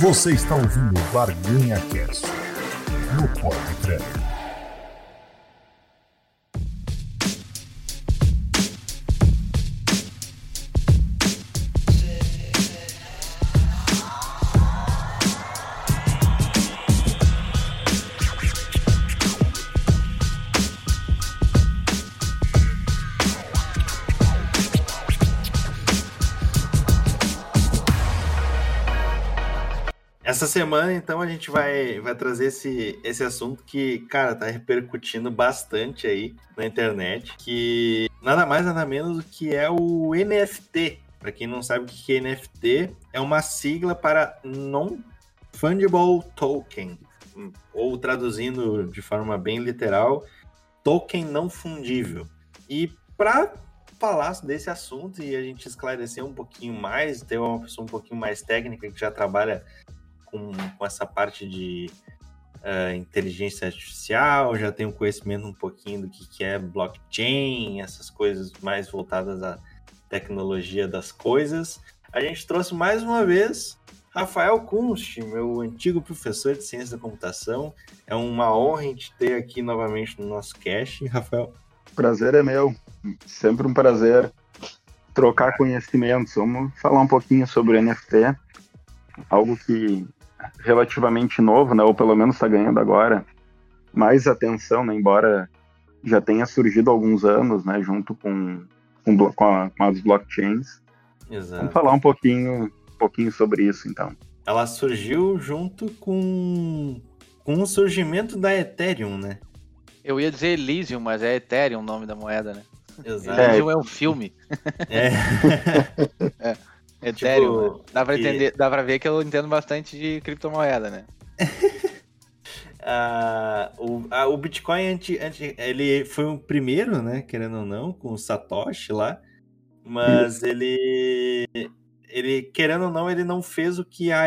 Você está ouvindo Barganha Cast no Podcred. Semana, então, a gente vai, vai trazer esse, esse assunto que, cara, tá repercutindo bastante aí na internet, que nada mais, nada menos do que é o NFT. Para quem não sabe o que é NFT, é uma sigla para Non-Fungible Token, ou traduzindo de forma bem literal, token não fundível. E para falar desse assunto e a gente esclarecer um pouquinho mais, ter uma pessoa um pouquinho mais técnica que já trabalha com, com essa parte de uh, inteligência artificial, já tenho conhecimento um pouquinho do que, que é blockchain, essas coisas mais voltadas à tecnologia das coisas. A gente trouxe mais uma vez Rafael Kunst, meu antigo professor de ciência da computação. É uma honra a gente ter aqui novamente no nosso cast, Rafael. Prazer é meu, sempre um prazer trocar conhecimentos. Vamos falar um pouquinho sobre NFT, algo que relativamente novo, né? Ou pelo menos está ganhando agora mais atenção, né? Embora já tenha surgido há alguns anos, né? Junto com, com, com, a, com as blockchains. Exato. Vamos falar um pouquinho, um pouquinho sobre isso, então. Ela surgiu junto com, com o surgimento da Ethereum, né? Eu ia dizer Elysium, mas é Ethereum o nome da moeda, né? Exato. Elysium é, é um filme. É. é. Ethereum, tipo, dá, pra entender, dá pra ver que eu entendo bastante de criptomoeda, né? uh, o, uh, o Bitcoin, anti, anti, ele foi o primeiro, né, querendo ou não, com o Satoshi lá, mas ele, ele, querendo ou não, ele não fez o que a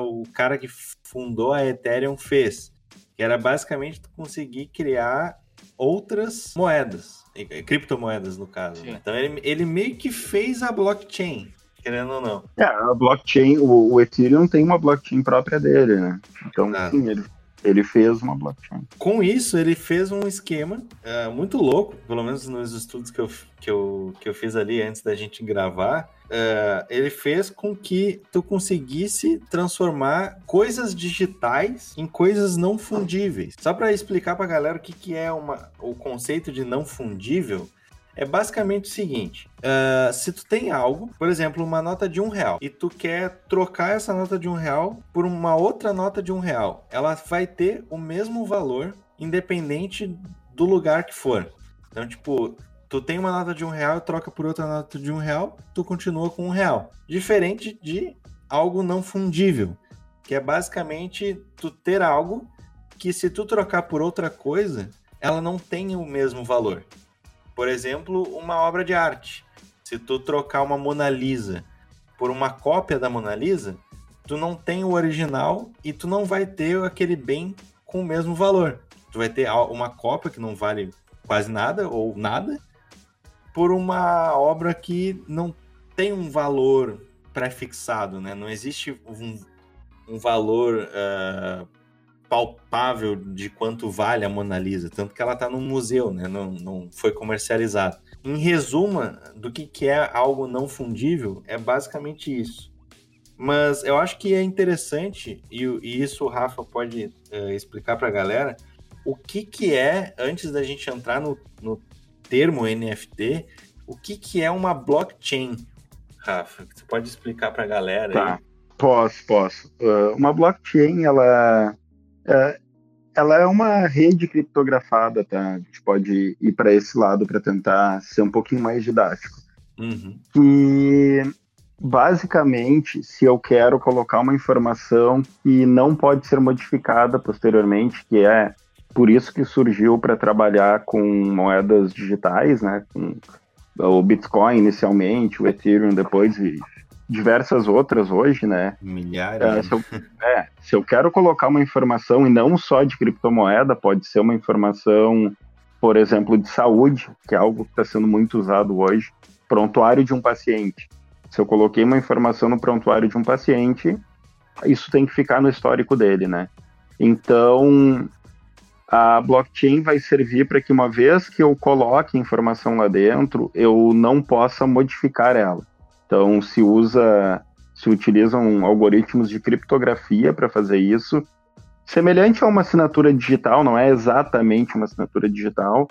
o cara que fundou a Ethereum fez, que era basicamente conseguir criar outras moedas, criptomoedas no caso. Né? Então ele, ele meio que fez a blockchain, querendo ou não. É, a blockchain, o, o Ethereum tem uma blockchain própria dele, né? Então, sim, ele, ele fez uma blockchain. Com isso, ele fez um esquema uh, muito louco, pelo menos nos estudos que eu, que, eu, que eu fiz ali antes da gente gravar. Uh, ele fez com que tu conseguisse transformar coisas digitais em coisas não fundíveis. Só para explicar para a galera o que, que é uma, o conceito de não fundível, é basicamente o seguinte: uh, se tu tem algo, por exemplo, uma nota de um real, e tu quer trocar essa nota de um real por uma outra nota de um real, ela vai ter o mesmo valor, independente do lugar que for. Então, tipo, tu tem uma nota de um real troca por outra nota de um real, tu continua com um real. Diferente de algo não fundível, que é basicamente tu ter algo que se tu trocar por outra coisa, ela não tem o mesmo valor. Por exemplo, uma obra de arte. Se tu trocar uma Mona Lisa por uma cópia da Mona Lisa, tu não tem o original e tu não vai ter aquele bem com o mesmo valor. Tu vai ter uma cópia que não vale quase nada ou nada por uma obra que não tem um valor pré-fixado, né? Não existe um, um valor uh, palpável de quanto vale a Mona Lisa, tanto que ela está no museu, né? Não, não foi comercializada. Em resumo, do que, que é algo não fundível, é basicamente isso. Mas eu acho que é interessante, e, e isso o Rafa pode uh, explicar para a galera, o que, que é, antes da gente entrar no, no termo NFT, o que, que é uma blockchain, Rafa? Você pode explicar para a galera? Tá. Aí? Posso, posso. Uh, uma blockchain, ela é, ela é uma rede criptografada, tá? A gente pode ir para esse lado para tentar ser um pouquinho mais didático. Uhum. E basicamente, se eu quero colocar uma informação que não pode ser modificada posteriormente, que é por isso que surgiu para trabalhar com moedas digitais, né? Com o Bitcoin inicialmente, o Ethereum depois e diversas outras hoje, né? Milhares. É, se, eu, é, se eu quero colocar uma informação, e não só de criptomoeda, pode ser uma informação, por exemplo, de saúde, que é algo que está sendo muito usado hoje, prontuário de um paciente. Se eu coloquei uma informação no prontuário de um paciente, isso tem que ficar no histórico dele, né? Então, a blockchain vai servir para que uma vez que eu coloque informação lá dentro, eu não possa modificar ela. Então, se usa, se utilizam algoritmos de criptografia para fazer isso, semelhante a uma assinatura digital, não é exatamente uma assinatura digital,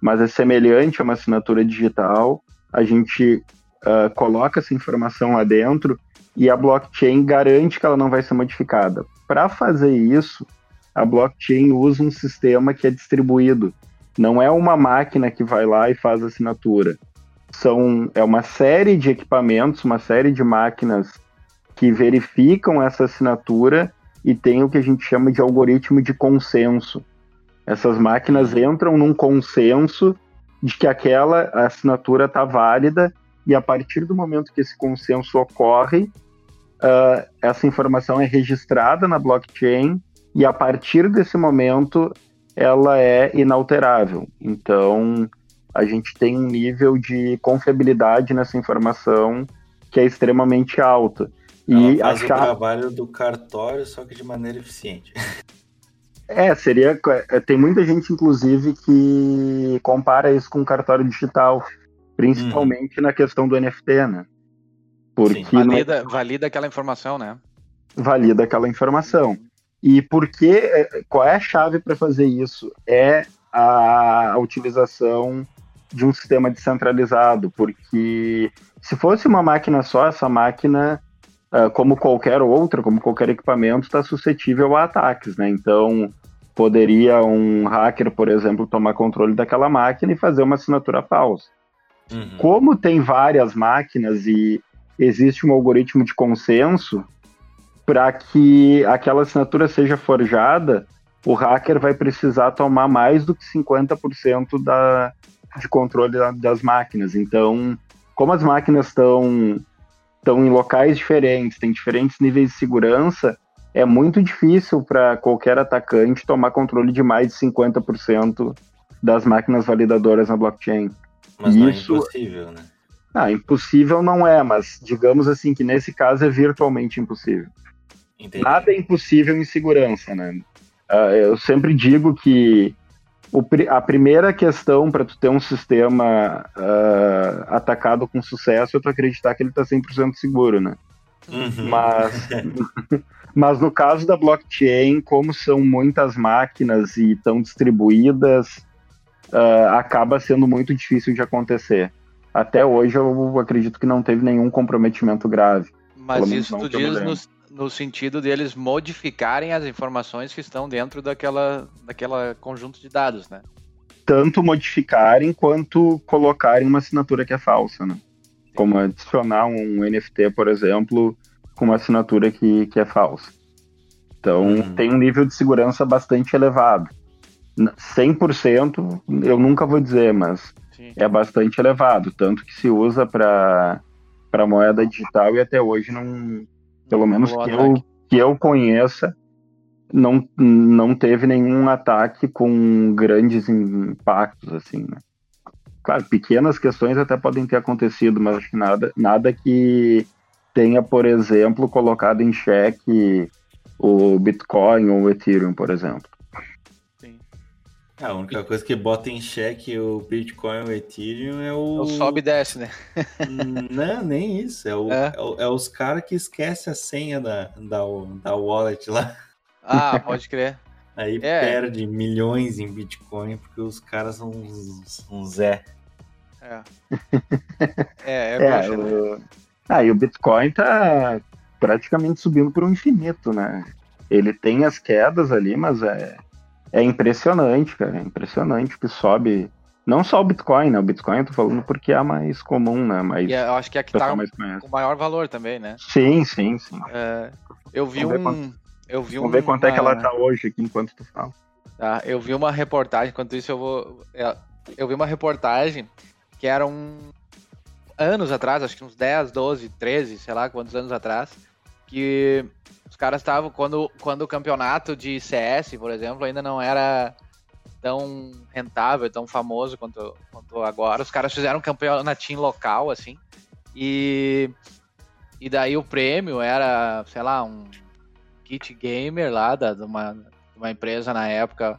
mas é semelhante a uma assinatura digital. A gente uh, coloca essa informação lá dentro e a blockchain garante que ela não vai ser modificada. Para fazer isso, a blockchain usa um sistema que é distribuído. Não é uma máquina que vai lá e faz a assinatura. São, é uma série de equipamentos, uma série de máquinas que verificam essa assinatura e tem o que a gente chama de algoritmo de consenso. Essas máquinas entram num consenso de que aquela assinatura está válida e a partir do momento que esse consenso ocorre, uh, essa informação é registrada na blockchain e a partir desse momento ela é inalterável. Então a gente tem um nível de confiabilidade nessa informação que é extremamente alta. E ela faz o trabalho do cartório, só que de maneira eficiente. É, seria. É, tem muita gente, inclusive, que compara isso com o cartório digital, principalmente hum. na questão do NFT, né? Porque Sim, valida, valida aquela informação, né? Valida aquela informação. E por que, é, qual é a chave para fazer isso? É a utilização de um sistema descentralizado, porque se fosse uma máquina só, essa máquina uh, como qualquer outra, como qualquer equipamento, está suscetível a ataques, né? Então, poderia um hacker, por exemplo, tomar controle daquela máquina e fazer uma assinatura falsa. Uhum. Como tem várias máquinas e existe um algoritmo de consenso, para que aquela assinatura seja forjada, o hacker vai precisar tomar mais do que 50% da, de controle das máquinas. Então, como as máquinas estão estão em locais diferentes, têm diferentes níveis de segurança, é muito difícil para qualquer atacante tomar controle de mais de 50% das máquinas validadoras na blockchain. Mas Isso... não é impossível, né? Ah, impossível não é, mas digamos assim que nesse caso é virtualmente impossível. Entendi. Nada é impossível em segurança, né? Uh, eu sempre digo que o, a primeira questão para tu ter um sistema uh, atacado com sucesso é tu acreditar que ele está 100% seguro, né? Uhum. Mas, mas no caso da blockchain, como são muitas máquinas e estão distribuídas, uh, acaba sendo muito difícil de acontecer. Até hoje eu acredito que não teve nenhum comprometimento grave. Mas isso tu diz no, no sentido deles modificarem as informações que estão dentro daquela, daquela conjunto de dados, né? Tanto modificarem quanto colocarem uma assinatura que é falsa, né? Como adicionar um NFT, por exemplo, com uma assinatura que, que é falsa. Então, uhum. tem um nível de segurança bastante elevado. 100% eu nunca vou dizer, mas Sim. é bastante elevado. Tanto que se usa para moeda digital e até hoje não, pelo menos que eu, que eu conheça, não, não teve nenhum ataque com grandes impactos, assim, né? Claro, pequenas questões até podem ter acontecido, mas acho que nada, nada que tenha, por exemplo, colocado em xeque o Bitcoin ou o Ethereum, por exemplo. É, a única coisa que bota em xeque o Bitcoin e o Ethereum é o. É o sobe e desce, né? Não, nem isso. É, o, é. é, é os caras que esquecem a senha da, da, da wallet lá. Ah, pode crer. Aí é. perde milhões em Bitcoin porque os caras são um Zé. É. É, é, é o... Ah, e o Bitcoin tá praticamente subindo para o infinito, né? Ele tem as quedas ali, mas é é impressionante, cara. É impressionante que sobe. Não só o Bitcoin, né? O Bitcoin eu tô falando porque é a mais comum, né? Mas e eu acho que é que tá com maior valor também, né? Sim, sim, sim. É, eu vi Vamos um. Eu vi Vamos um, ver quanto uma... é que ela tá hoje aqui enquanto tu fala. Tá, eu vi uma reportagem, enquanto isso eu vou. É, eu vi uma reportagem que era um. Anos atrás, acho que uns 10, 12, 13, sei lá quantos anos atrás, que os caras estavam, quando, quando o campeonato de CS, por exemplo, ainda não era tão rentável, tão famoso quanto, quanto agora, os caras fizeram um campeonatinho local, assim, e, e daí o prêmio era, sei lá, um kit gamer lá, da, de, uma, de uma empresa na época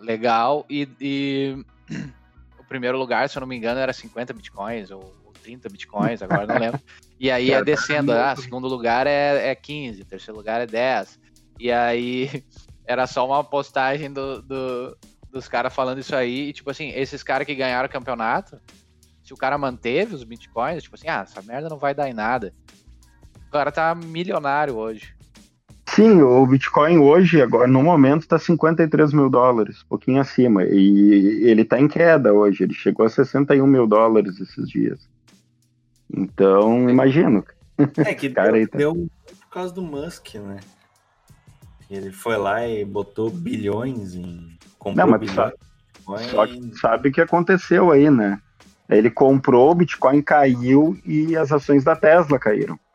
legal, e, e o primeiro lugar, se eu não me engano, era 50 bitcoins, ou, 30 bitcoins, agora não lembro. E aí ia descendo, ah, segundo lugar é, é 15, terceiro lugar é 10. E aí era só uma postagem do, do dos caras falando isso aí, e tipo assim, esses caras que ganharam o campeonato, se o cara manteve os bitcoins, tipo assim, ah, essa merda não vai dar em nada. O cara tá milionário hoje. Sim, o Bitcoin hoje, agora no momento, está 53 mil dólares, um pouquinho acima. E ele está em queda hoje, ele chegou a 61 mil dólares esses dias. Então, imagino. É que cara deu, tá... deu por causa do Musk, né? Ele foi lá e botou bilhões em. Comprou Não, mas bilhões, só, só que sabe o que aconteceu aí, né? Ele comprou, o Bitcoin caiu e as ações da Tesla caíram.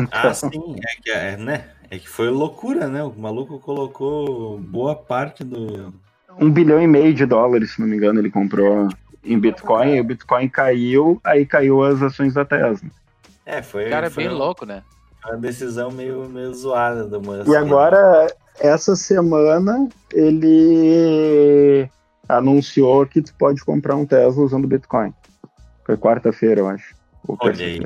Então... Ah, sim, é que, é, né? é que foi loucura, né? O maluco colocou boa parte do. Um bilhão e meio de dólares, se não me engano, ele comprou em Bitcoin, e o Bitcoin caiu, aí caiu as ações da Tesla. É, foi. O cara é foi bem um, louco, né? Uma decisão meio, meio zoada do Musk. E né? agora, essa semana, ele anunciou que tu pode comprar um Tesla usando Bitcoin. Foi quarta-feira, eu acho. Olha aí.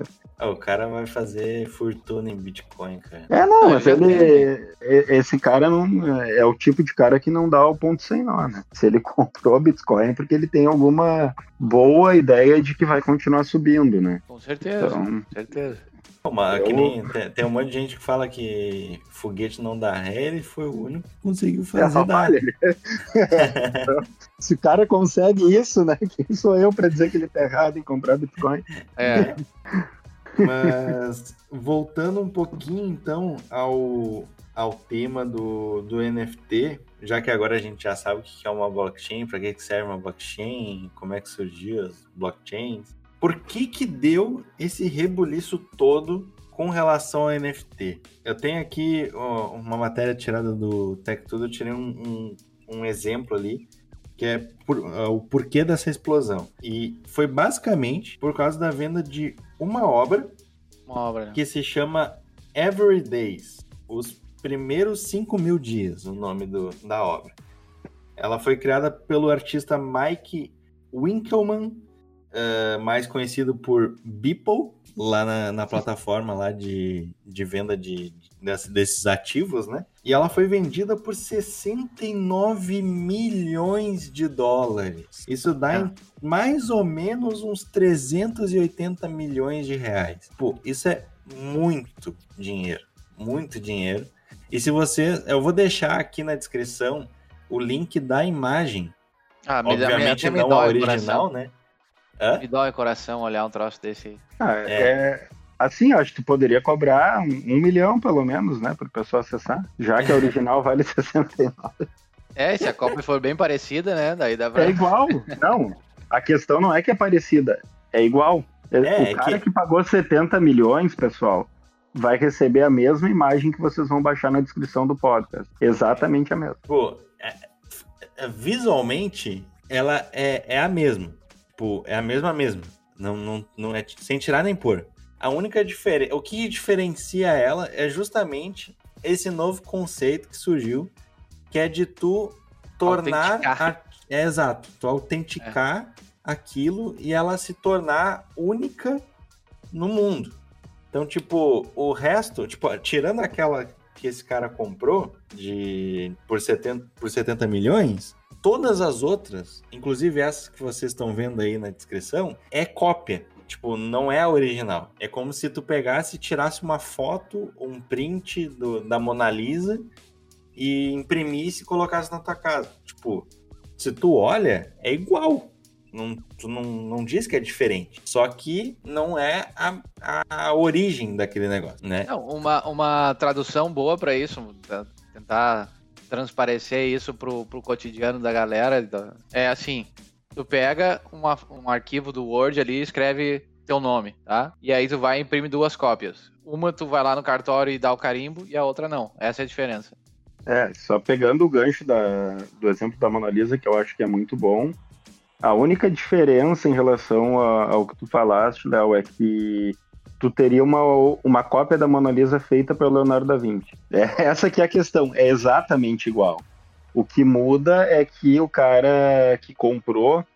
O cara vai fazer fortuna em Bitcoin, cara. É, não, mas ele. Esse cara não. É o tipo de cara que não dá o ponto sem nó, né? Se ele comprou Bitcoin é porque ele tem alguma boa ideia de que vai continuar subindo, né? Com certeza. Então, com certeza. Mas, eu... nem, tem, tem, um monte de gente que fala que foguete não dá ré, ele foi o único que conseguiu fazer. É, dar. Se o cara consegue isso, né? Quem sou eu para dizer que ele tá errado em comprar Bitcoin? É. Mas voltando um pouquinho então ao, ao tema do, do NFT, já que agora a gente já sabe o que é uma blockchain, para que serve uma blockchain, como é que surgiu as blockchains, por que que deu esse rebuliço todo com relação ao NFT? Eu tenho aqui ó, uma matéria tirada do Tech Tudo, eu tirei um, um, um exemplo ali, que é por, uh, o porquê dessa explosão. E foi basicamente por causa da venda de uma obra, uma obra. que se chama Every Days, os primeiros 5 mil dias, o nome do, da obra. Ela foi criada pelo artista Mike Winkelmann uh, mais conhecido por Beeple, lá na, na plataforma lá de, de venda de, de, desses ativos, né? E ela foi vendida por 69 milhões de dólares. Isso dá é. mais ou menos uns 380 milhões de reais. Pô, isso é muito dinheiro. Muito dinheiro. E se você. Eu vou deixar aqui na descrição o link da imagem. Ah, Obviamente não a original, né? Hã? Me dói o coração olhar um troço desse aí. Ah, é. é. Assim, acho que tu poderia cobrar um, um milhão, pelo menos, né, para o pessoal acessar, já que a original vale 69. É, se a cópia for bem parecida, né, daí dá pra... É igual, não, a questão não é que é parecida, é igual. É, o é cara que... que pagou 70 milhões, pessoal, vai receber a mesma imagem que vocês vão baixar na descrição do podcast. Exatamente a mesma. Pô, é, é, visualmente, ela é, é a mesma. Tipo, é a mesma mesma. Não, não, não é sem tirar nem pôr. A única diferença. O que diferencia ela é justamente esse novo conceito que surgiu, que é de tu tornar. A... É exato, tu autenticar é. aquilo e ela se tornar única no mundo. Então, tipo, o resto, tipo, tirando aquela que esse cara comprou de por 70, por 70 milhões, Todas as outras, inclusive essas que vocês estão vendo aí na descrição, é cópia. Tipo, não é a original. É como se tu pegasse e tirasse uma foto, um print do, da Mona Lisa e imprimisse e colocasse na tua casa. Tipo, se tu olha, é igual. Não, tu não, não diz que é diferente. Só que não é a, a, origem daquele negócio, né? Não, uma, uma tradução boa para isso, tentar transparecer isso pro, pro cotidiano da galera. É assim, tu pega uma, um arquivo do Word ali e escreve teu nome, tá? E aí tu vai e imprime duas cópias. Uma tu vai lá no cartório e dá o carimbo e a outra não. Essa é a diferença. É, só pegando o gancho da, do exemplo da Mona Lisa, que eu acho que é muito bom. A única diferença em relação a, ao que tu falaste, Léo, é que tu teria uma, uma cópia da Mona Lisa feita pelo Leonardo da Vinci. É, essa que é a questão, é exatamente igual. O que muda é que o cara que comprou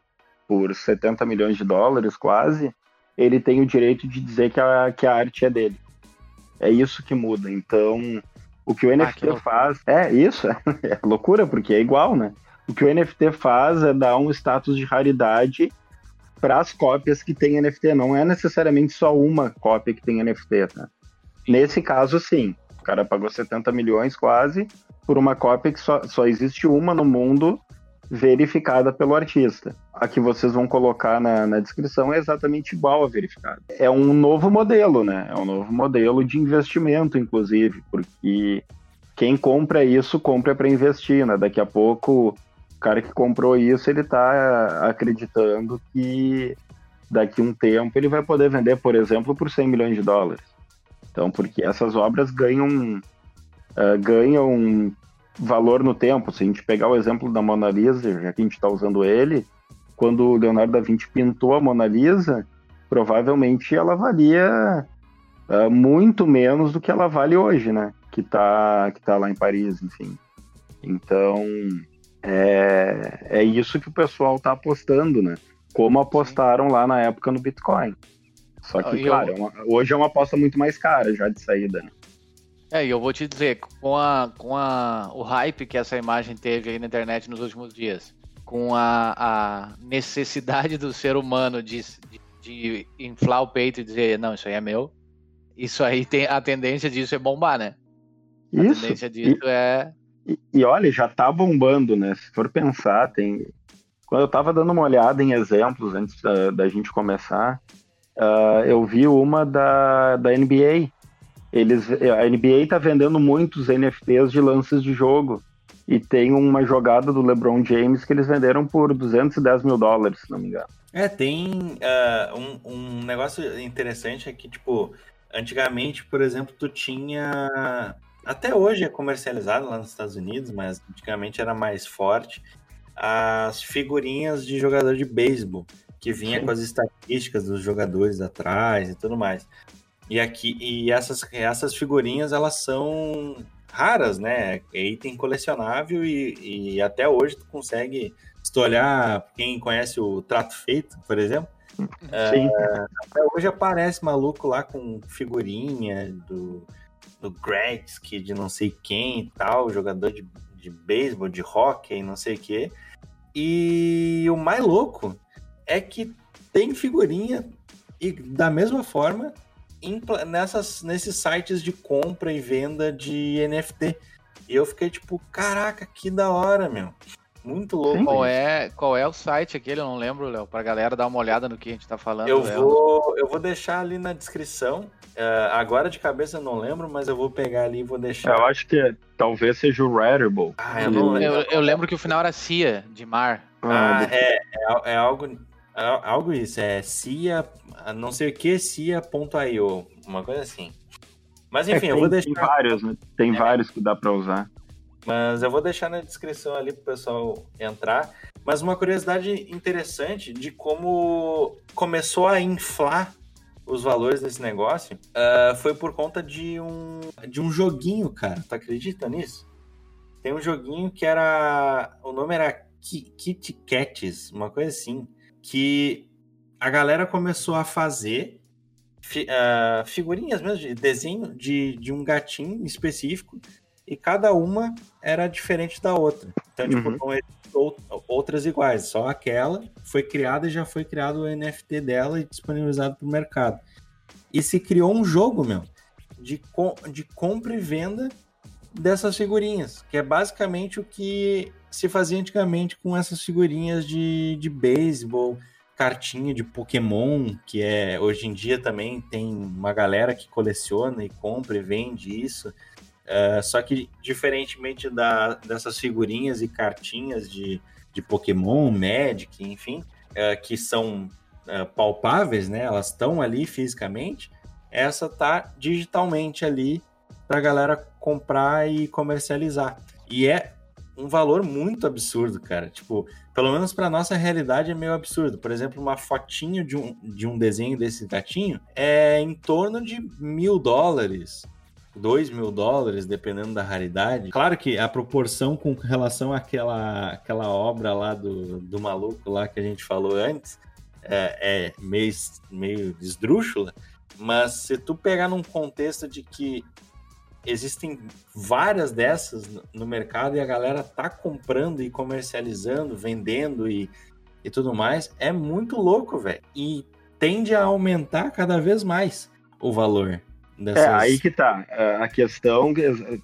por 70 milhões de dólares, quase, ele tem o direito de dizer que a, que a arte é dele. É isso que muda. Então, o que o NFT ah, que faz. É isso, é, é loucura, porque é igual, né? O que o NFT faz é dar um status de raridade para as cópias que tem NFT. Não é necessariamente só uma cópia que tem NFT, tá? Nesse caso, sim. O cara pagou 70 milhões quase por uma cópia que só, só existe uma no mundo verificada pelo artista. A que vocês vão colocar na, na descrição é exatamente igual a verificada. É um novo modelo, né? É um novo modelo de investimento, inclusive, porque quem compra isso, compra para investir, né? Daqui a pouco, o cara que comprou isso, ele está acreditando que daqui a um tempo ele vai poder vender, por exemplo, por 100 milhões de dólares. Então, porque essas obras ganham, uh, ganham valor no tempo. Se a gente pegar o exemplo da Mona Lisa, já que a gente está usando ele, quando o Leonardo da Vinci pintou a Mona Lisa, provavelmente ela valia uh, muito menos do que ela vale hoje, né? Que está que tá lá em Paris, enfim. Então, é, é isso que o pessoal está apostando, né? Como apostaram lá na época no Bitcoin. Só que, claro, eu... é uma, hoje é uma aposta muito mais cara já de saída, né? É, e eu vou te dizer, com, a, com a, o hype que essa imagem teve aí na internet nos últimos dias, com a, a necessidade do ser humano de, de, de, inflar o peito e dizer, não, isso aí é meu, isso aí tem a tendência disso é bombar, né? A isso. tendência disso e, é. E, e, olha, já tá bombando, né? Se for pensar, tem. Quando eu tava dando uma olhada em exemplos antes da, da gente começar, uh, eu vi uma da, da NBA eles, a NBA está vendendo muitos NFTs de lances de jogo. E tem uma jogada do LeBron James que eles venderam por 210 mil dólares, se não me engano. É, tem uh, um, um negócio interessante é que, tipo, antigamente, por exemplo, tu tinha. Até hoje é comercializado lá nos Estados Unidos, mas antigamente era mais forte. As figurinhas de jogador de beisebol, que vinha Sim. com as estatísticas dos jogadores atrás e tudo mais. E aqui e essas, essas figurinhas elas são raras, né? É item colecionável e, e até hoje tu consegue, se tu olhar quem conhece o Trato Feito, por exemplo, Sim. Uh, até hoje aparece maluco lá com figurinha do, do Gretzky, de não sei quem e tal, jogador de, de beisebol, de hockey, não sei o quê. E o mais louco é que tem figurinha e da mesma forma nessas, nesses sites de compra e venda de NFT. E eu fiquei tipo, caraca, que da hora, meu. Muito louco. Qual é, qual é o site aquele? Eu não lembro, Léo, pra galera dar uma olhada no que a gente tá falando. Eu, vou, eu vou deixar ali na descrição. Uh, agora de cabeça eu não lembro, mas eu vou pegar ali e vou deixar. Eu acho que é, talvez seja o Rarible. Ah, eu, não lembro. Eu, eu, lembro que o final era Cia, de mar. Ah, é, é, é algo algo isso, é CIA, não sei o que, CIA.io, uma coisa assim. Mas enfim, é, tem, eu vou deixar. Tem vários, né? Tem é. vários que dá para usar. Mas eu vou deixar na descrição ali pro pessoal entrar. Mas uma curiosidade interessante de como começou a inflar os valores desse negócio uh, foi por conta de um, de um joguinho, cara. Tu acredita nisso? Tem um joguinho que era. O nome era Kit Cats, uma coisa assim que a galera começou a fazer fi, uh, figurinhas mesmo, de desenho de, de um gatinho específico, e cada uma era diferente da outra. Então, tipo, uhum. não outras iguais, só aquela foi criada e já foi criado o NFT dela e disponibilizado para o mercado. E se criou um jogo, meu, de, com, de compra e venda dessas figurinhas, que é basicamente o que se fazia antigamente com essas figurinhas de, de beisebol, cartinha de Pokémon, que é hoje em dia também tem uma galera que coleciona e compra e vende isso. Uh, só que, diferentemente da, dessas figurinhas e cartinhas de, de Pokémon, Magic, enfim, uh, que são uh, palpáveis, né? Elas estão ali fisicamente. Essa tá digitalmente ali para a galera comprar e comercializar. E é um valor muito absurdo, cara. Tipo, pelo menos para nossa realidade é meio absurdo. Por exemplo, uma fotinho de um, de um desenho desse gatinho é em torno de mil dólares. 2 mil dólares, dependendo da raridade. Claro que a proporção com relação àquela, àquela obra lá do, do maluco lá que a gente falou antes é, é meio, meio esdrúxula, mas se tu pegar num contexto de que existem várias dessas no mercado e a galera tá comprando e comercializando, vendendo e, e tudo mais, é muito louco, velho. E tende a aumentar cada vez mais o valor. Dessas... É, aí que tá. A questão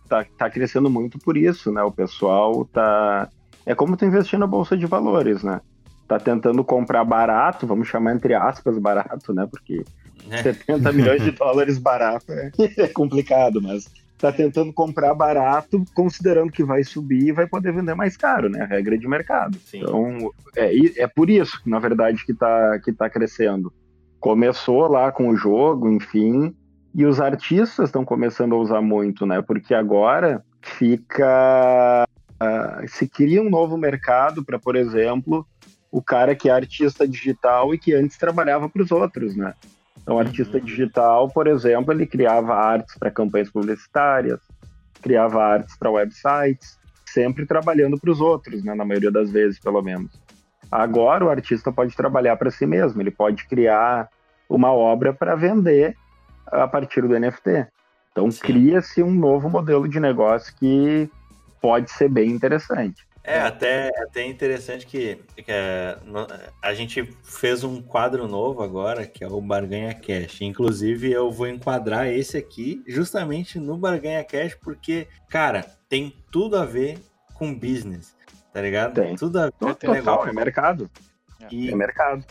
tá, tá crescendo muito por isso, né? O pessoal tá. É como tu investir na Bolsa de Valores, né? Tá tentando comprar barato, vamos chamar entre aspas barato, né? Porque é. 70 milhões de dólares barato é, é complicado, mas está tentando comprar barato, considerando que vai subir e vai poder vender mais caro, né? Regra de mercado. Sim. Então, é, é por isso, na verdade, que está que tá crescendo. Começou lá com o jogo, enfim, e os artistas estão começando a usar muito, né? Porque agora fica. Uh, se cria um novo mercado para, por exemplo, o cara que é artista digital e que antes trabalhava para os outros, né? Então, o artista uhum. digital, por exemplo, ele criava artes para campanhas publicitárias, criava artes para websites, sempre trabalhando para os outros, né, na maioria das vezes, pelo menos. Agora, o artista pode trabalhar para si mesmo, ele pode criar uma obra para vender a partir do NFT. Então, cria-se um novo modelo de negócio que pode ser bem interessante. É, até, até interessante que, que é, a gente fez um quadro novo agora, que é o Barganha Cash. Inclusive, eu vou enquadrar esse aqui justamente no Barganha Cash, porque, cara, tem tudo a ver com business, tá ligado? Tem. Tudo a ver com Total, negócio. É mercado. E, é mercado.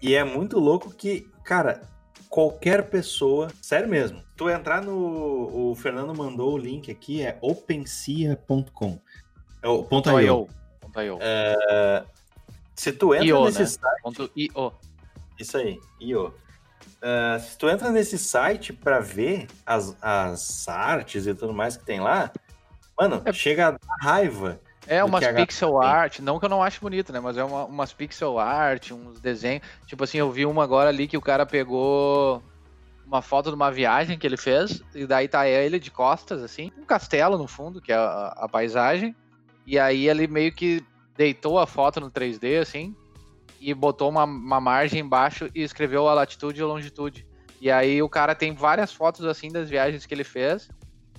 E é muito louco que, cara, qualquer pessoa, sério mesmo, tu entrar no. O Fernando mandou o link aqui, é opensia.com. É o ponto .io. Ponto .io. É, se tu entra IO, nesse né? site... Ponto .io. Isso aí, IO. Uh, se tu entra nesse site para ver as, as artes e tudo mais que tem lá, mano, é... chega a dar raiva. É, umas pixel art, não que eu não acho bonito, né? Mas é uma, umas pixel art, uns desenhos. Tipo assim, eu vi uma agora ali que o cara pegou uma foto de uma viagem que ele fez, e daí tá ele de costas, assim, um castelo no fundo, que é a, a paisagem. E aí ele meio que deitou a foto no 3D, assim, e botou uma, uma margem embaixo e escreveu a latitude e a longitude. E aí o cara tem várias fotos, assim, das viagens que ele fez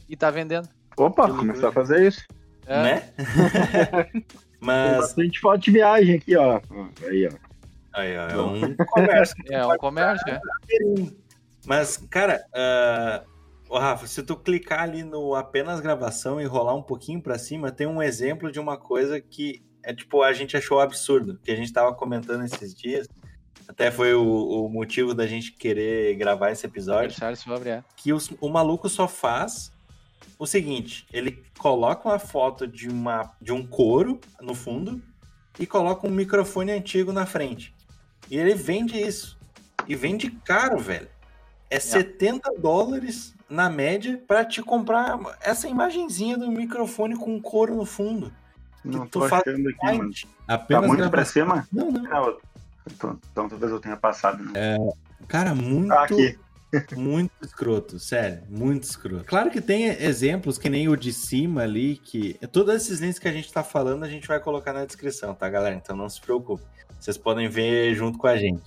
e tá vendendo. Opa, começou a fazer isso. É. Né? Mas... Tem bastante foto de viagem aqui, ó. Aí, ó. Aí, ó. É um comércio. É um comércio, é. Mas, cara, uh, Ô, Rafa, se tu clicar ali no apenas gravação e rolar um pouquinho para cima, tem um exemplo de uma coisa que é tipo, a gente achou absurdo, que a gente tava comentando esses dias. Até foi o, o motivo da gente querer gravar esse episódio. Sobre, é. Que os, o maluco só faz o seguinte: ele coloca uma foto de, uma, de um couro no fundo e coloca um microfone antigo na frente. E ele vende isso. E vende caro, velho. É, é. 70 dólares na média para te comprar essa imagenzinha do microfone com couro no fundo. Não tô achando aqui, mano. Apenas tá muito pra cima? Não, não. não então, então, talvez eu tenha passado. Né? É, cara, muito. Ah, aqui. muito escroto, sério, muito escroto. Claro que tem exemplos que nem o de cima ali, que todos esses links que a gente tá falando a gente vai colocar na descrição, tá, galera? Então não se preocupe. Vocês podem ver junto com a gente.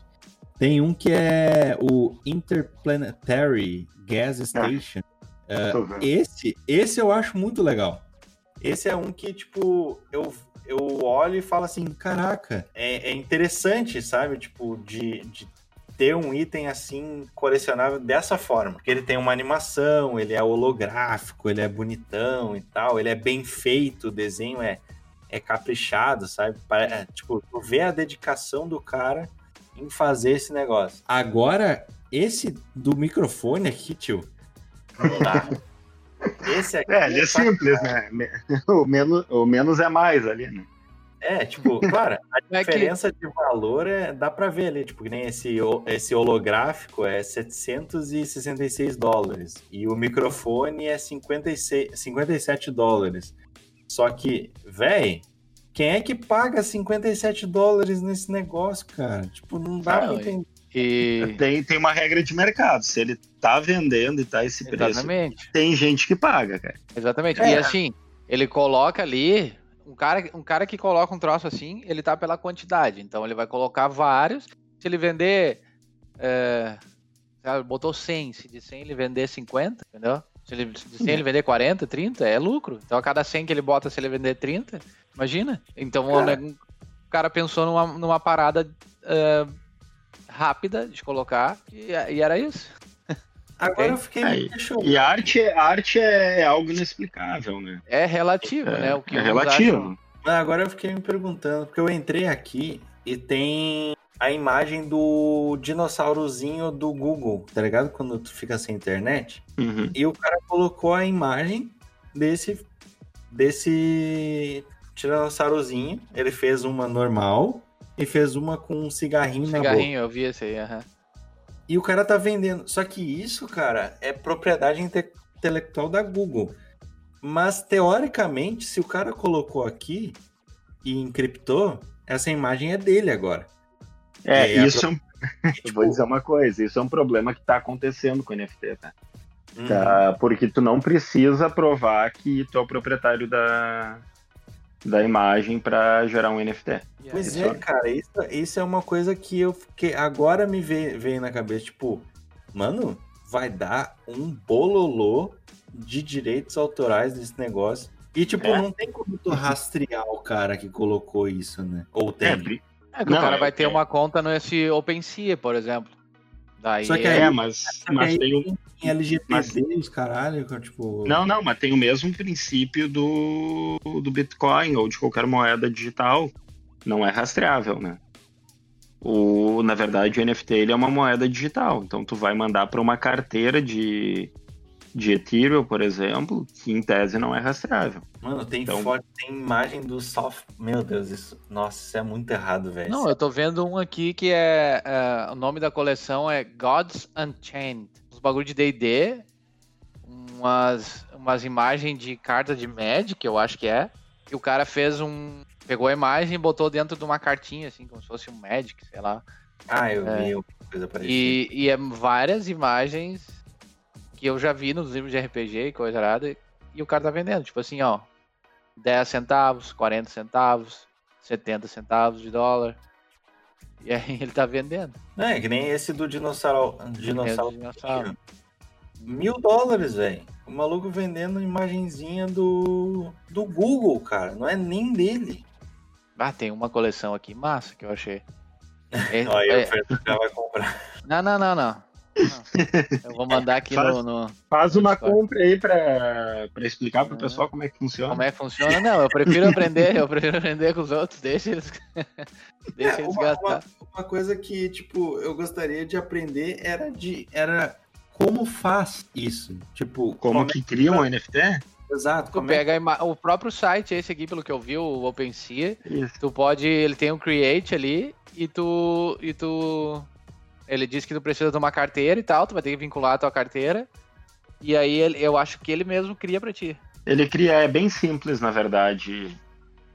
Tem um que é o Interplanetary Gas ah, Station. Uh, esse, esse eu acho muito legal. Esse é um que, tipo, eu, eu olho e falo assim, caraca, é, é interessante, sabe? Tipo, de, de ter um item assim colecionável dessa forma. Porque ele tem uma animação, ele é holográfico, ele é bonitão e tal, ele é bem feito, o desenho é, é caprichado, sabe? É, tipo, tu vê a dedicação do cara em fazer esse negócio. Agora, esse do microfone aqui, tio. Tá. Esse aqui. É, ele é, é simples, né? O menos, o menos é mais ali, né? É, tipo, claro, a é diferença que... de valor é, dá pra ver ali, tipo, que nem esse, esse holográfico é 766 dólares e o microfone é 56, 57 dólares. Só que, véi, quem é que paga 57 dólares nesse negócio, cara? Tipo, não dá Não, pra entender. E. Tem, tem uma regra de mercado. Se ele tá vendendo e tá esse preço, Exatamente. tem gente que paga, cara. Exatamente. É. E assim, ele coloca ali. Um cara, um cara que coloca um troço assim, ele tá pela quantidade. Então ele vai colocar vários. Se ele vender. É, sabe, botou 100. Se de 100 ele vender 50, entendeu? Se ele, se de 100 ele vender 40, 30, é lucro. Então a cada 100 que ele bota, se ele vender 30, imagina. Então o Cara. ne- o cara pensou numa, numa parada é, rápida de colocar e, e era isso. Agora eu fiquei chocado. E a arte, a arte é algo inexplicável, né? É relativo, É, né? O que é relativo. acham- Ah, Agora eu fiquei me perguntando, porque eu entrei aqui e tem a imagem do dinossaurozinho do Google, tá ligado? Quando tu fica sem internet. Uhum. E o cara colocou a imagem desse desse tiranosaurozinho. Ele fez uma normal e fez uma com um cigarrinho, na boca. Cigarrinho, eu vi esse aí, aham. E o cara tá vendendo. Só que isso, cara, é propriedade inte- intelectual da Google. Mas teoricamente, se o cara colocou aqui e encriptou, essa imagem é dele agora. É, a isso é um, eu vou dizer uma coisa, isso é um problema que tá acontecendo com o NFT, tá? Uhum. Tá, Porque tu não precisa provar que tu é o proprietário da, da imagem para gerar um NFT. Pois Isso. é, cara, isso, isso é uma coisa que eu fiquei. Agora me veio, veio na cabeça, tipo, mano, vai dar um bololô de direitos autorais desse negócio. E, tipo, É. não tem como tu rastrear o cara que colocou isso, né? Ou tem. É, É que Não, o cara é- vai ter é- uma conta nesse OpenSea, por exemplo. Daí Só que é, aí- mas, que mas aí- tem um, Em LGPD, Mas- os caralho, tipo. Não, não, mas tem o mesmo princípio do, do Bitcoin ou de qualquer moeda digital. Não é rastreável, né? O, na verdade, o NFT ele é uma moeda digital. Então, tu vai mandar para uma carteira de, de Ethereum, por exemplo, que em tese não é rastreável. Mano, tem Então- foto, tem imagem do South. Meu Deus, isso. Nossa, isso é muito errado, velho. Não, eu tô vendo um aqui que é, é, O nome da coleção é Gods Unchained. Uns bagulho de DD, umas, umas imagens de carta de Magic, eu acho que é. E o cara fez um. Pegou a imagem e botou dentro de uma cartinha, assim, como se fosse um Magic, sei lá. Ah, eu É. vi alguma coisa parecida. E, e é várias imagens que eu já vi nos livros de RPG e coisa errada. E o cara tá vendendo, tipo assim, ó. 10 centavos, 40 centavos, 70 centavos de dólar. E aí ele tá vendendo. É que nem esse do dinossauro. Dinossauro. dinossauro. Mil dólares, velho. O maluco vendendo imagenzinha do. do Google, cara. Não é nem dele. Ah, tem uma coleção aqui massa que eu achei. É- Olha, é- o Fernando já vai comprar. Não, não, não, não. Eu vou mandar aqui Faz- no, no- Faz uma compra aí para explicar pro Uhum. pessoal como é que funciona. como é que funciona. Não, eu prefiro aprender, eu prefiro aprender com os outros, deixa eles, deixa É, eles uma, gastar. uma- uma coisa que, tipo, eu gostaria de aprender era de. Era como faz isso. Tipo, Como é- que cria um NFT? Exato, Tu como é pega a ima- o próprio site, esse aqui, pelo que eu vi, o OpenSea, Isso. tu pode, ele tem um create ali e tu e tu ele diz que tu precisa de uma carteira e tal, tu vai ter que vincular a tua carteira. E aí ele- eu acho que ele mesmo cria pra ti. Ele cria, é bem simples, na verdade.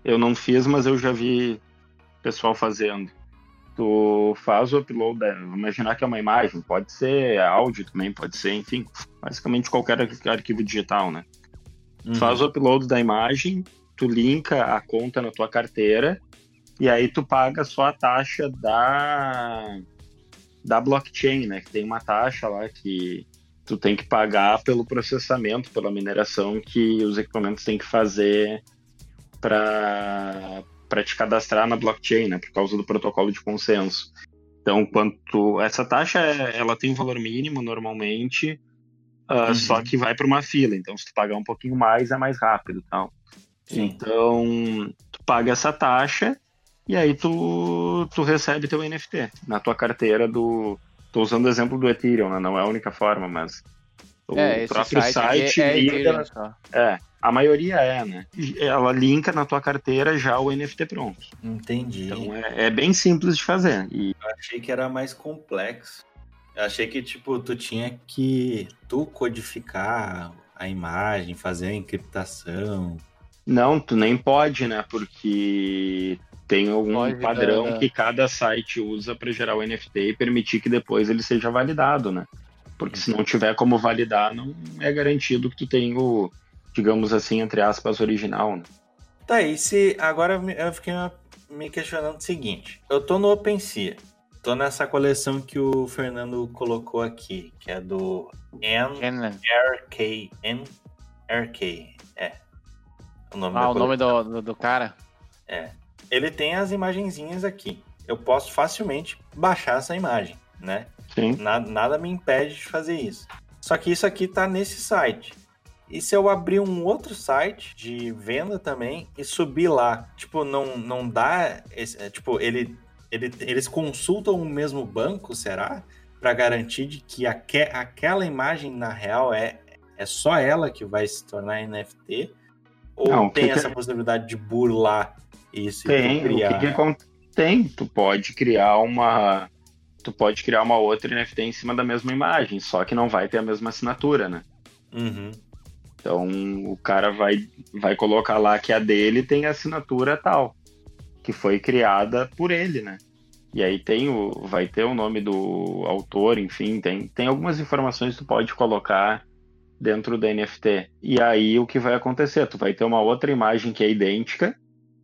Eu não fiz, mas eu já vi pessoal fazendo. Tu faz o upload, da- vamos imaginar que é uma imagem, pode ser áudio também, pode ser, enfim, basicamente qualquer arqu- arquivo digital, né? Uhum. Faz o upload da imagem, tu linka a conta na tua carteira e aí tu paga só a taxa da da blockchain, né? Que tem uma taxa lá que tu tem que pagar pelo processamento, pela mineração que os equipamentos têm que fazer para para te cadastrar na blockchain, né? Por causa do protocolo de consenso. Então, quanto essa taxa, ela tem um valor mínimo normalmente, ah, Uhum. só que vai para uma fila. Então, se tu pagar um pouquinho mais, é mais rápido, tal. Sim. Então, tu paga essa taxa e aí tu, tu recebe teu NFT na tua carteira do. Tô usando o exemplo do Ethereum, né? Não é a única forma, mas o é, esse próprio site, site, aqui é Ethereum só. é, a maioria é, né? Ela linka na tua carteira já o NFT pronto. Entendi. Então é, é bem simples de fazer. E Eu achei que era mais complexo. Eu achei que, tipo, tu tinha que tu codificar a imagem, fazer a encriptação. Não, tu nem pode, né? Porque tem algum Pode, padrão né? que cada site usa para gerar o NFT e permitir que depois ele seja validado, né? Porque se não tiver como validar, não é garantido que tu tenha o, digamos assim, entre aspas, original, né? Tá, e se agora me- eu fiquei me questionando o seguinte: eu tô no OpenSea, tô nessa coleção que o Fernando colocou aqui, que é do. NRK, NRK, é. O nome Ah, o nome do, do, do cara. Ele tem as imagenzinhas aqui. Eu posso facilmente baixar essa imagem, né? Sim. Nada, nada me impede de fazer isso. Só que isso aqui tá nesse site. E se eu abrir um outro site de venda também e subir lá, tipo, não, não dá. esse- é, tipo, ele, ele, eles consultam o mesmo banco, será? Para garantir de que aque, aquela imagem, na real, é, é só ela que vai se tornar NFT? Ou Não, tem essa possibilidade de burlar Tem, criar? que, que tem? Tu pode criar uma. Tu pode criar uma outra NFT em cima da mesma imagem, só que não vai ter a mesma assinatura, né? Uhum. Então o cara vai, vai colocar lá que a dele tem a assinatura tal, que foi criada por ele, né? E aí tem o, vai ter o nome do autor, enfim, tem, tem algumas informações que tu pode colocar dentro da NFT. E aí o que vai acontecer? Tu vai ter uma outra imagem que é idêntica,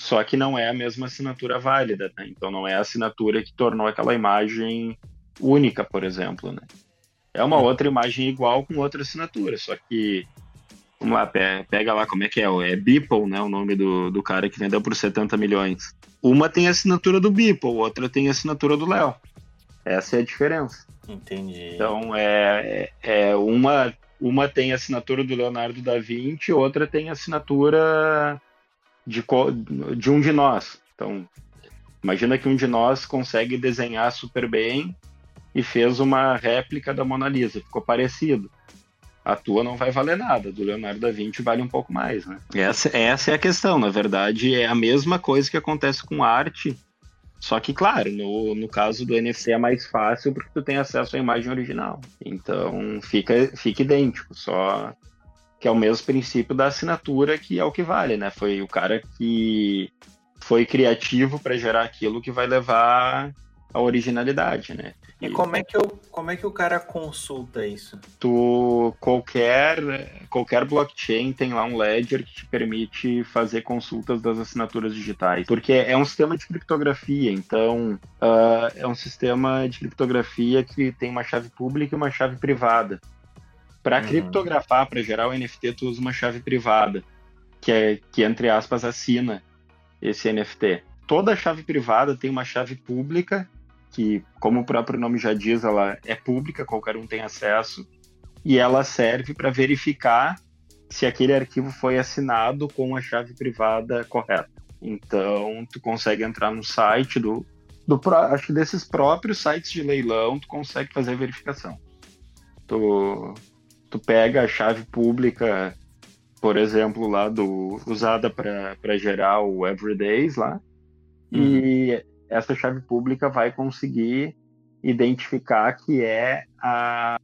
só que não é a mesma assinatura válida, né? Então não é a assinatura que tornou aquela imagem única, por exemplo, né? É uma outra imagem igual com outra assinatura, só que Vamos lá, pe- pega lá como é que é. É Beeple, né? O nome do, do cara que vendeu por 70 milhões. Uma tem a assinatura do Beeple, outra tem a assinatura do Léo. Essa é a diferença. Entendi. Então, é, é é uma, uma tem a assinatura do Leonardo da Vinci, outra tem a assinatura de, de um de nós. Então, imagina que um de nós consegue desenhar super bem e fez uma réplica da Mona Lisa, ficou parecido. A tua não vai valer nada, do Leonardo da Vinci vale um pouco mais, né? Essa, essa é a questão, na verdade, é a mesma coisa que acontece com arte, só que, claro, no, no caso do NFT é mais fácil porque tu tem acesso à imagem original. Então fica, fica idêntico, só que é o mesmo princípio da assinatura que é o que vale, né? Foi o cara que foi criativo para gerar aquilo que vai levar a originalidade, né? E como é, que eu, como é que o cara consulta isso? tu qualquer qualquer blockchain tem lá um ledger que te permite fazer consultas das assinaturas digitais porque é um sistema de criptografia então ah, é um sistema de criptografia que tem uma chave pública e uma chave privada para Uhum. criptografar para gerar o NFT tu usa uma chave privada que é que entre aspas assina esse NFT toda chave privada tem uma chave pública que, como o próprio nome já diz, ela é pública, qualquer um tem acesso, e ela serve para verificar se aquele arquivo foi assinado com a chave privada correta. Então, tu consegue entrar no site do, do acho que desses próprios sites de leilão, tu consegue fazer a verificação. Tu, tu pega a chave pública, por exemplo, lá do usada para gerar o Everydays lá, e essa chave pública vai conseguir identificar que é a,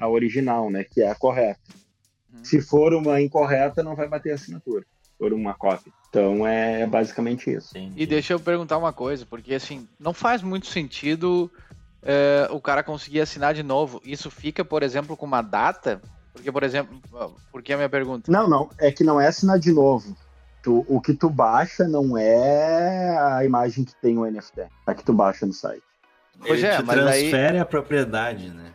a original, né? Que é a correta. Uhum. Se for uma incorreta, não vai bater a assinatura. For uma cópia. Então é basicamente isso. Entendi. E deixa eu perguntar uma coisa, porque assim, não faz muito sentido é, o cara conseguir assinar de novo. Isso fica, por exemplo, com uma data? Porque, por exemplo, por que a minha pergunta? Não, não. É que não é assinar de novo. Tu- o que tu baixa não é a imagem que tem o NFT. A que tu baixa no site. Pois Ele é, te mas aí- transfere a propriedade, né?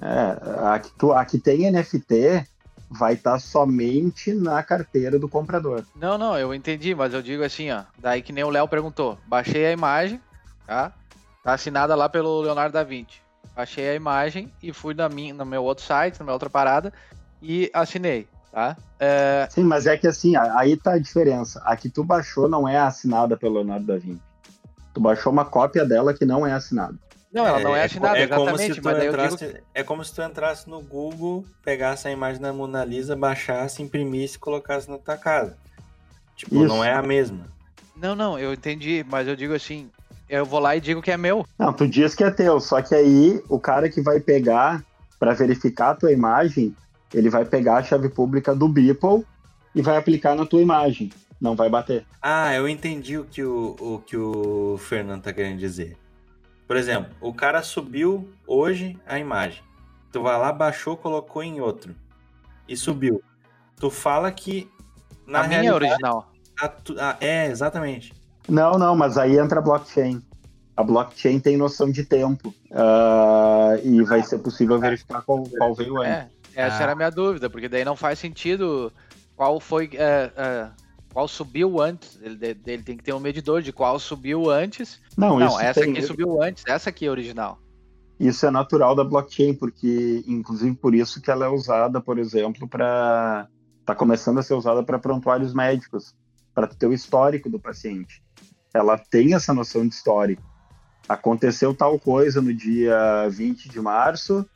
É, a que, tu, a que tem NFT vai estar somente na carteira do comprador. Não, não, eu entendi, mas eu digo assim, ó. Daí que nem o Léo perguntou. Baixei a imagem, tá? Tá assinada lá pelo Leonardo da Vinci. Baixei a imagem e fui na minha, no meu outro site, na minha outra parada, e assinei, tá? É, Sim, mas é que assim, aí tá a diferença. A que tu baixou não é assinada pelo Leonardo da Vinci. Tu baixou uma cópia dela que não é assinada. não, ela não é co- assinada, é como exatamente, se tu mas daí eu digo entrasse, É como se tu entrasse no Google, pegasse a imagem da Mona Lisa, baixasse, imprimisse e colocasse na tua casa. Tipo, Isso. não é a mesma. Não, não, eu entendi, mas eu digo assim, eu vou lá e digo que é meu. Não, tu diz que é teu, só que aí o cara que vai pegar para verificar a tua imagem, ele vai pegar a chave pública do Beeple e vai aplicar na tua imagem. não vai bater. Ah, eu entendi o que o, o que o Fernando tá querendo dizer. Por exemplo, o cara subiu hoje a imagem. Tu vai lá, baixou, colocou em outro. E subiu. Tu fala que. Na a minha é original. a tu- a- é, exatamente. Não, não, mas aí entra a blockchain. A blockchain tem noção de tempo. ah, e vai ser possível verificar qual, qual veio antes. É, essa Ah. era a minha dúvida, porque daí não faz sentido qual foi. é, é, qual subiu antes. Ele, ele tem que ter um medidor de qual subiu antes. Não, Não, isso, essa tem- aqui subiu antes, essa aqui é original. isso é natural da blockchain, porque, inclusive, por isso que ela é usada, por exemplo, para. Está começando a ser usada para prontuários médicos, para ter o histórico do paciente. Ela tem essa noção de histórico. Aconteceu tal coisa no dia 20 de março,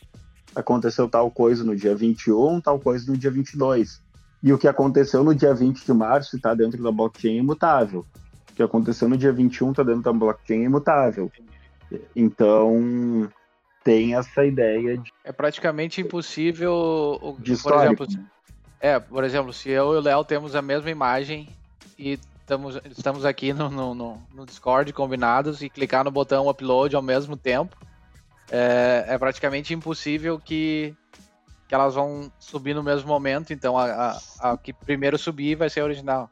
aconteceu tal coisa no dia 21, tal coisa no dia 22. E o que aconteceu no dia 20 de março está dentro da blockchain imutável. O que aconteceu no dia 21 está dentro da blockchain imutável. Então, tem essa ideia de, É praticamente impossível. de por histórico. exemplo, É, por exemplo, se eu e o Léo temos a mesma imagem e estamos, estamos aqui no, no, no- Discord combinados e clicar no botão upload ao mesmo tempo, é, é praticamente impossível que, que elas vão subir no mesmo momento. Então, a, a, a que primeiro subir vai ser a original.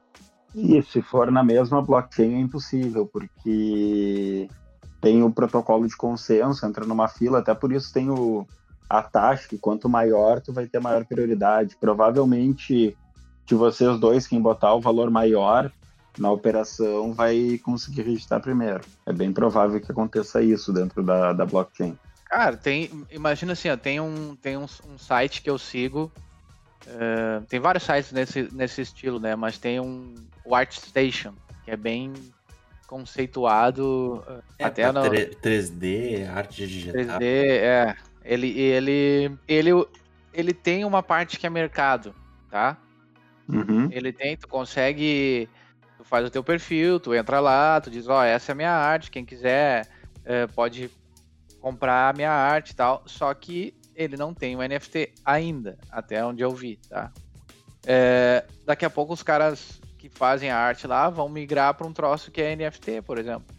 E se for na mesma blockchain é impossível, porque tem o protocolo de consenso, entra numa fila, até por isso tem o, a taxa, que quanto maior, tu vai ter maior prioridade. Provavelmente, de vocês dois, quem botar o valor maior na operação vai conseguir registrar primeiro. É bem provável que aconteça isso dentro da, da blockchain. Cara, tem. Imagina assim, ó, tem um, tem um, um site que eu sigo. é, tem vários sites nesse, nesse estilo, né? Mas tem um o ArtStation, que é bem conceituado. É, até no tre- 3D, arte digital. 3D, é. Ele, ele, ele, ele tem uma parte que é mercado, tá? Uhum. Ele tem, tu consegue. Faz o teu perfil, tu entra lá, tu diz, ó, essa é a minha arte, quem quiser é, pode comprar a minha arte e tal. Só que ele não tem o NFT ainda, até onde eu vi, tá? É, daqui a pouco os caras que fazem a arte lá vão migrar para um troço que é NFT, por exemplo.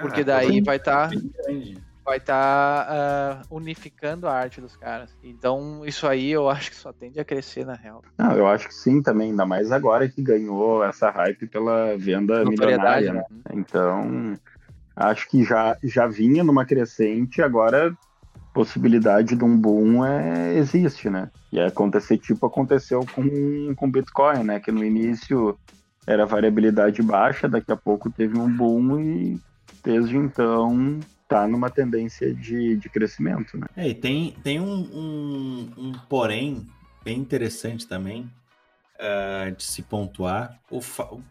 Porque Ah, daí bem- vai estar grande. Vai estar unificando a arte dos caras. Então, isso aí eu acho que só tende a crescer na real. Não, eu acho que sim também, ainda mais agora que ganhou essa hype pela venda milionária, né? né? Então, acho que já, já vinha numa crescente, agora possibilidade de um boom é, existe, né? E é acontecer tipo aconteceu com com Bitcoin, né? Que no início era variabilidade baixa, daqui a pouco teve um boom e desde então tá numa tendência de, de crescimento, né? É, e tem, tem um, um, um porém bem interessante também ah, de se pontuar. O,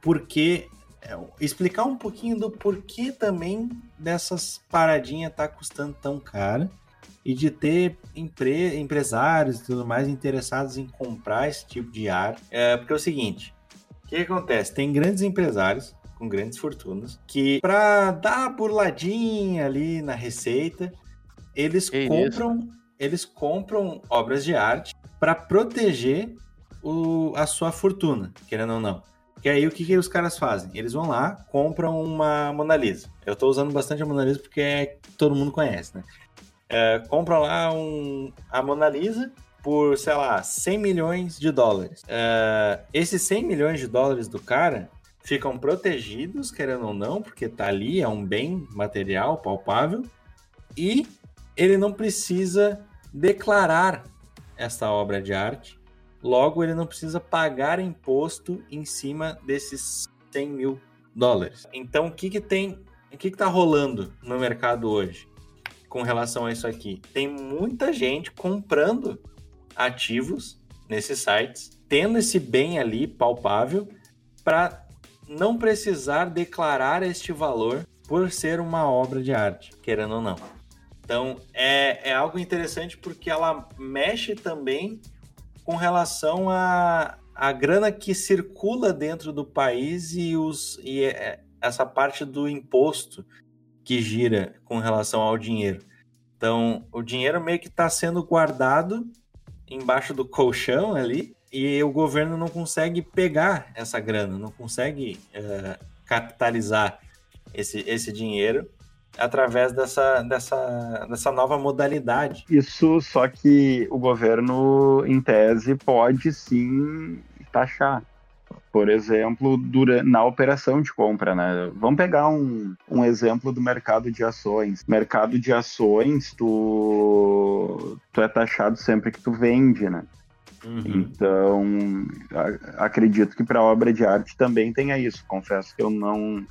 porquê. é, explicar um pouquinho do porquê também dessas paradinhas tá custando tão caro e de ter empre, empresários e tudo mais interessados em comprar esse tipo de arte. É, porque é o seguinte: o que acontece? Tem grandes empresários com grandes fortunas que, para dar a burladinha ali na receita, eles Que compram, eles compram obras de arte para proteger o- a sua fortuna, querendo ou não. Que aí o que, que os caras fazem? Eles vão lá, compram uma Mona Lisa. Eu tô usando bastante a Mona Lisa porque é, todo mundo conhece, né? É, compram lá um, a Mona Lisa por, sei lá, 100 milhões de dólares. É, esses 100 milhões de dólares do cara ficam protegidos, querendo ou não, porque tá ali, é um bem material, palpável, e ele não precisa declarar essa obra de arte, logo ele não precisa pagar imposto em cima desses 100 mil dólares. Então, o que que tem, o que que tá rolando no mercado hoje com relação a isso aqui? Tem muita gente comprando ativos nesses sites, tendo esse bem ali palpável para não precisar declarar este valor por ser uma obra de arte, querendo ou não. Então é, é algo interessante porque ela mexe também com relação a, a grana que circula dentro do país e, os, e é- essa parte do imposto que gira com relação ao dinheiro. Então, o dinheiro meio que está sendo guardado embaixo do colchão ali e o governo não consegue pegar essa grana, não consegue uh, capitalizar esse, esse dinheiro através dessa, dessa, dessa nova modalidade. Isso, só que o governo, em tese, pode sim taxar. Por exemplo, durante, na operação de compra, né? Vamos pegar um, um exemplo do mercado de ações. Mercado de ações, tu, tu é taxado sempre que tu vende, né? Uhum. Então, a, acredito que para obra de arte também tenha isso. Confesso que eu não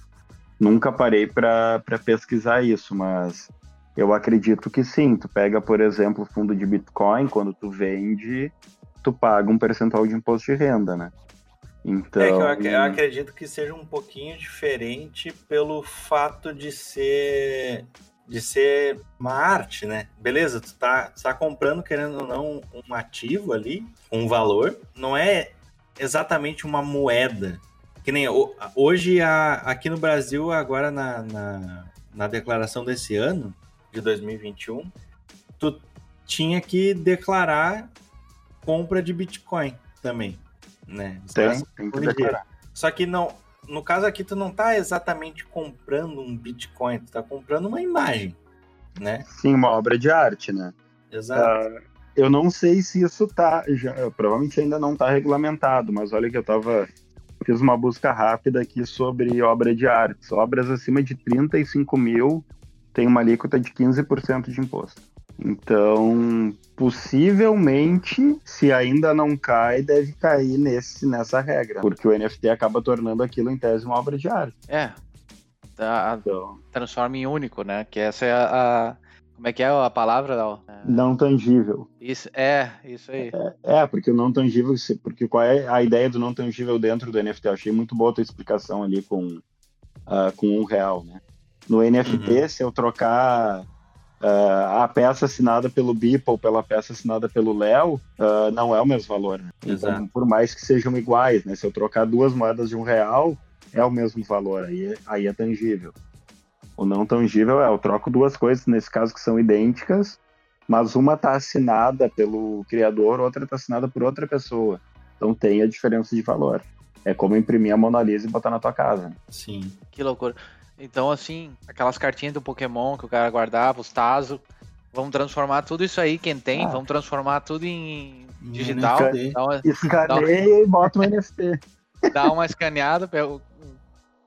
nunca parei para pesquisar isso, mas eu acredito que sim. Tu pega, por exemplo, o fundo de Bitcoin, quando tu vende, tu paga um percentual de imposto de renda, né? Então... É que eu, eu acredito que seja um pouquinho diferente pelo fato de ser de ser uma arte, né? Beleza, tu tá, tu tá comprando, querendo ou não, um ativo ali, um valor. Não é exatamente uma moeda. Que nem hoje, a, aqui no Brasil, agora na, na, na declaração desse ano, de 2021, tu tinha que declarar compra de Bitcoin também, né? Tem, tem que declarar. Só que não, no caso aqui, tu não tá exatamente comprando um Bitcoin, tu tá comprando uma imagem, né? Sim, uma obra de arte, né? Exato. Uh, eu não sei se isso tá, já, provavelmente ainda não tá regulamentado, mas olha que eu tava, fiz uma busca rápida aqui sobre obra de arte. Obras acima de 35 mil tem uma alíquota de 15% de imposto. Então, possivelmente, se ainda não cai, deve cair nesse, nessa regra, porque o NFT acaba tornando aquilo em tese uma obra de arte. É. Tá, então. Transforma em único, né? Que essa é a, como é que é a palavra? É... Não tangível. Isso, é, isso aí. É, é, porque o não tangível, porque qual é a ideia do não tangível dentro do NFT? Eu achei muito boa a tua explicação ali com, uh, com um real, né? No NFT, uhum. se eu trocar Uh, a peça assinada pelo Bipa ou pela peça assinada pelo Léo uh, não é o mesmo valor. Né? Então, por mais que sejam iguais, né? se eu trocar duas moedas de um real, é o mesmo valor, aí, aí é tangível. O não tangível é eu troco duas coisas, nesse caso que são idênticas, mas uma está assinada pelo criador, outra está assinada por outra pessoa. Então tem a diferença de valor. É como imprimir a Mona Lisa e botar na tua casa. Sim. Que loucura. Então, assim, aquelas cartinhas do Pokémon que o cara guardava, os Tazo, vamos transformar tudo isso aí, quem tem, ah. vamos transformar tudo em digital. Uma, Escaneia e bota um NFT. Dá uma escaneada, pega um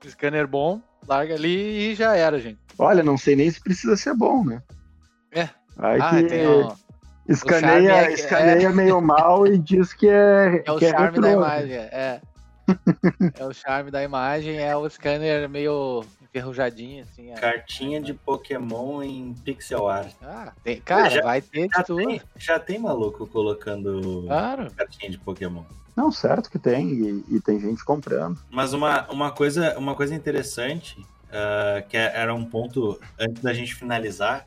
scanner bom, larga ali e já era, gente. Olha, não sei nem se precisa ser bom, né? É. Aí ah, que... tem, escaneia, é, escaneia é... meio mal e diz que é. É o que é charme é da imagem, é. é o charme da imagem, é o scanner meio enferrujadinha, assim. Cartinha de Pokémon em pixel art. Ah, tem, cara, já, vai ter já tudo. Tem, já tem maluco colocando claro. cartinha de Pokémon. Não, certo que tem, e, e tem gente comprando. Mas uma, uma, coisa, uma coisa interessante, uh, que era um ponto, antes da gente finalizar,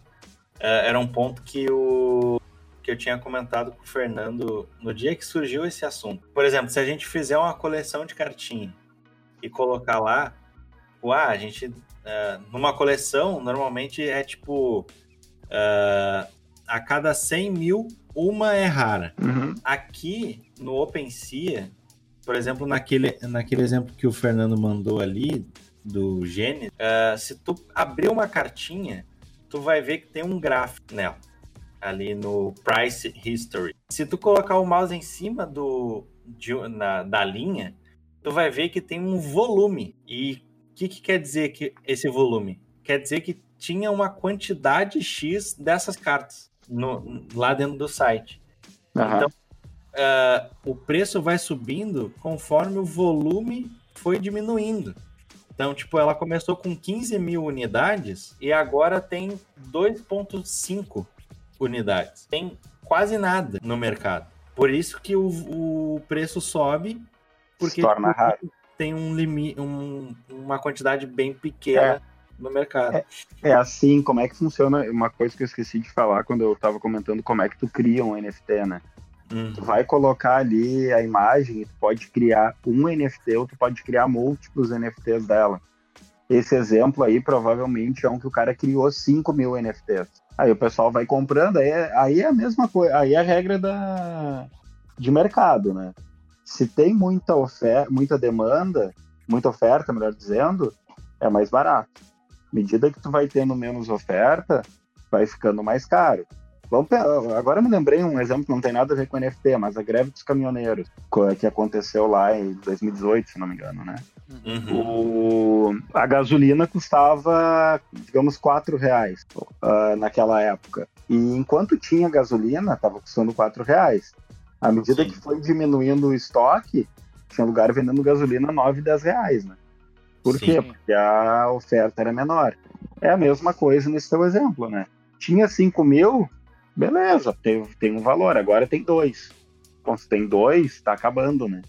uh, era um ponto que o que eu tinha comentado com o Fernando no dia que surgiu esse assunto. Por exemplo, se a gente fizer uma coleção de cartinha e colocar lá tipo, ah, a gente. Uh, numa coleção, normalmente é tipo. Uh, a cada 100 mil, uma é rara. Uhum. Aqui, no OpenSea, por exemplo, naquele, naquele exemplo que o Fernando mandou ali, do Gênesis, uh, se tu abrir uma cartinha, tu vai ver que tem um gráfico nela, ali no Price History. Se tu colocar o mouse em cima do, de, na, da linha, tu vai ver que tem um volume. E que, que quer dizer que esse volume? Quer dizer que tinha uma quantidade X dessas cartas no, lá dentro do site. Uhum. Então, uh, o preço vai subindo conforme o volume foi diminuindo. Então, tipo, ela começou com 15 mil unidades e agora tem 2,5 unidades. Tem quase nada no mercado. Por isso que o, o preço sobe. Porque Se torna raro tem um limite, um, uma quantidade bem pequena é. no mercado. É, é, assim, como é que funciona? Uma coisa que eu esqueci de falar quando eu estava comentando como é que tu cria um NFT, né? Uhum. Tu vai colocar ali a imagem, tu pode criar um NFT ou tu pode criar múltiplos NFTs dela. Esse exemplo aí provavelmente é um que o cara criou 5 mil NFTs. Aí o pessoal vai comprando, aí é, aí é a mesma coisa, aí é a regra da, de mercado, né? Se tem muita oferta, muita demanda, muita oferta, melhor dizendo, é mais barato. À medida que tu vai tendo menos oferta, vai ficando mais caro. Vamos, agora me lembrei um exemplo que não tem nada a ver com NFT, mas a greve dos caminhoneiros, que aconteceu lá em 2018, se não me engano, né? Uhum. O, a gasolina custava, digamos, 4 reais uh, naquela época. E enquanto tinha gasolina, estava custando 4 reais. À medida Sim. que foi diminuindo o estoque, tinha lugar vendendo gasolina 9, 10 reais, né? Por Sim. quê? Porque a oferta era menor. É a mesma coisa nesse teu exemplo, né? Tinha 5 mil, beleza, tem, tem um valor, agora tem dois. Se tem dois, está acabando, né?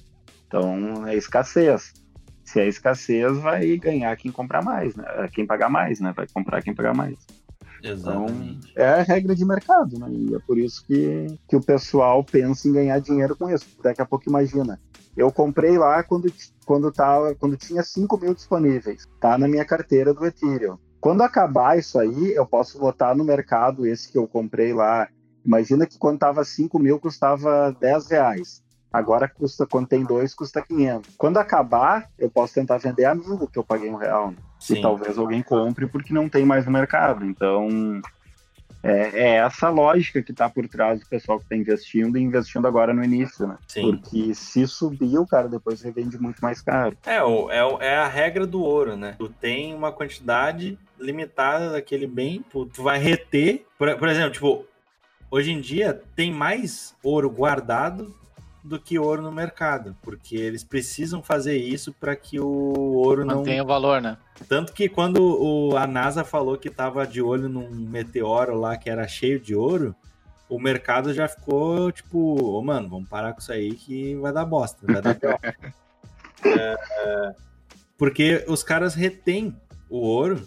Então é escassez. Se é escassez, vai ganhar quem comprar mais, né? Quem pagar mais, né? Vai comprar quem pagar mais. Exatamente. Então, é a regra de mercado, né? E é por isso que, que o pessoal pensa em ganhar dinheiro com isso. Daqui a pouco imagina. Eu comprei lá quando, quando, tava, quando tinha 5 mil disponíveis. Tá na minha carteira do Ethereum. Quando acabar isso aí, eu posso botar no mercado esse que eu comprei lá. Imagina que quando tava 5 mil custava 10 reais. Agora custa, quando tem dois, custa 500. Quando acabar, eu posso tentar vender a mil que eu paguei um real. Né? E talvez alguém compre porque não tem mais no mercado. Então, é, é essa lógica que está por trás do pessoal que está investindo e investindo agora no início, né? Sim. Porque se subir, o cara depois revende muito mais caro. É, é, é a regra do ouro, né? Tu tem uma quantidade limitada daquele bem, tu, tu vai reter. Por, por exemplo, tipo, hoje em dia tem mais ouro guardado do que ouro no mercado, porque eles precisam fazer isso para que o ouro não mantenha o valor, né? Tanto que quando o, a NASA falou que estava de olho num meteoro lá que era cheio de ouro, o mercado já ficou tipo, oh, mano, vamos parar com isso aí que vai dar bosta, vai dar é, porque os caras retêm o ouro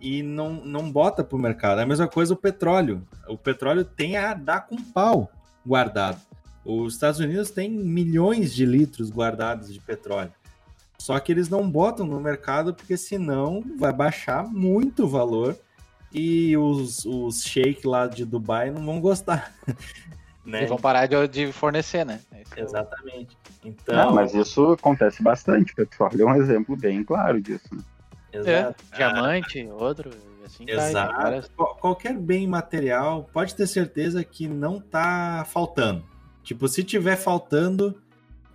e não, não bota pro mercado. É a mesma coisa o petróleo. O petróleo tem a dar com pau guardado. Os Estados Unidos têm milhões de litros guardados de petróleo. Só que eles não botam no mercado porque senão vai baixar muito o valor e os, os shake lá de Dubai não vão gostar. né? E vão parar de, de fornecer, né? É Exatamente. Então... Não, mas isso acontece bastante. Petróleo é um exemplo bem claro disso. Né? Exato. É, diamante, outro. Assim Exato. Várias... Qualquer bem material, pode ter certeza que não tá faltando. Tipo, se tiver faltando,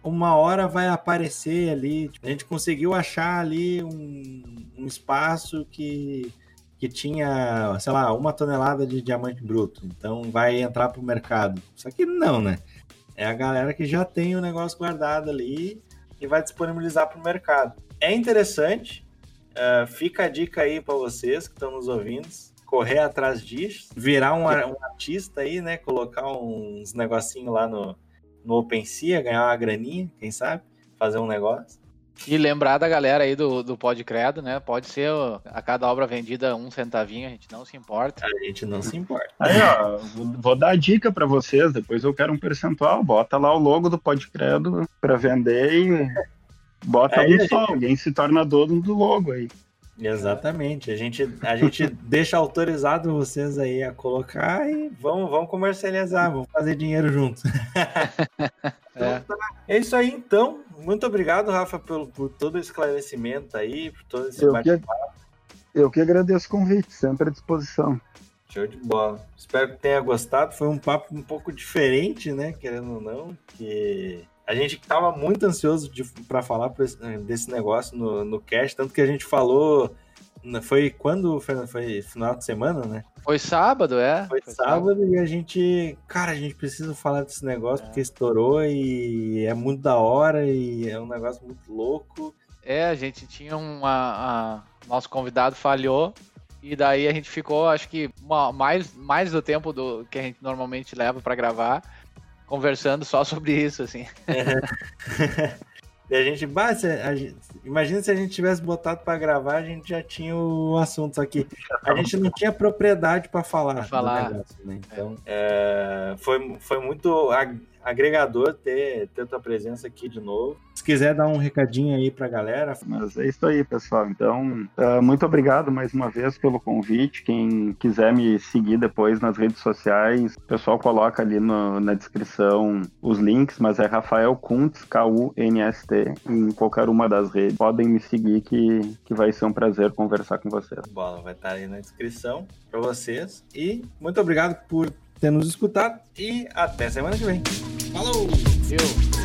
uma hora vai aparecer ali. A gente conseguiu achar ali um, um espaço que, que tinha, sei lá, uma tonelada de diamante bruto. Então vai entrar pro mercado. Só que não, né? É a galera que já tem o negócio guardado ali e vai disponibilizar para o mercado. É interessante, uh, fica a dica aí para vocês que estão nos ouvindo correr atrás disso, virar um, um artista aí, né? Colocar uns negocinho lá no, no OpenSea, ganhar uma graninha, quem sabe? Fazer um negócio. E lembrar da galera aí do, do Pod Credo, né? Pode ser a cada obra vendida um centavinho, a gente não se importa. A gente não se importa. Aí, ó, vou dar a dica para vocês, depois eu quero um percentual. Bota lá o logo do Pod Credo para vender e bota aí, um só. Alguém se torna dono do logo aí. Exatamente. A gente, a gente deixa autorizado vocês aí a colocar e vamos, vamos comercializar, vamos fazer dinheiro junto. é. Então, tá. é isso aí, então. Muito obrigado, Rafa, por, por todo o esclarecimento aí, por todo esse bate-papo. Eu que agradeço o convite, sempre à disposição. Show de bola. Espero que tenha gostado. Foi um papo um pouco diferente, né? Querendo ou não, que a gente estava muito ansioso para falar eh, desse negócio no, no cast, tanto que a gente falou. Foi quando? Foi, foi final de semana, né? Foi sábado, é. Foi, foi sábado, sábado, e a gente. Cara, a gente precisa falar desse negócio é. porque estourou e é muito da hora e é um negócio muito louco. É, a gente tinha uma. A, nosso convidado falhou. E daí a gente ficou, acho que, uma, mais, mais do tempo do que a gente normalmente leva para gravar conversando só sobre isso, assim. É. e a gente, bah, a gente, imagina se a gente tivesse botado para gravar, a gente já tinha o assunto aqui. A gente não tinha propriedade para falar. Pra falar. Negócio, né? Então, é. É, foi, foi muito agregador ter, ter tua presença aqui de novo. Se quiser dar um recadinho aí pra galera. Mas é isso aí, pessoal. Então, uh, muito obrigado mais uma vez pelo convite. Quem quiser me seguir depois nas redes sociais, o pessoal coloca ali no, na descrição os links, mas é Rafael Kuntz, K-U-N-S-T, em qualquer uma das redes. Podem me seguir que, que vai ser um prazer conversar com vocês. Bola, vai estar aí na descrição para vocês. E muito obrigado por ter nos escutado e até semana que vem. Falou! Eu.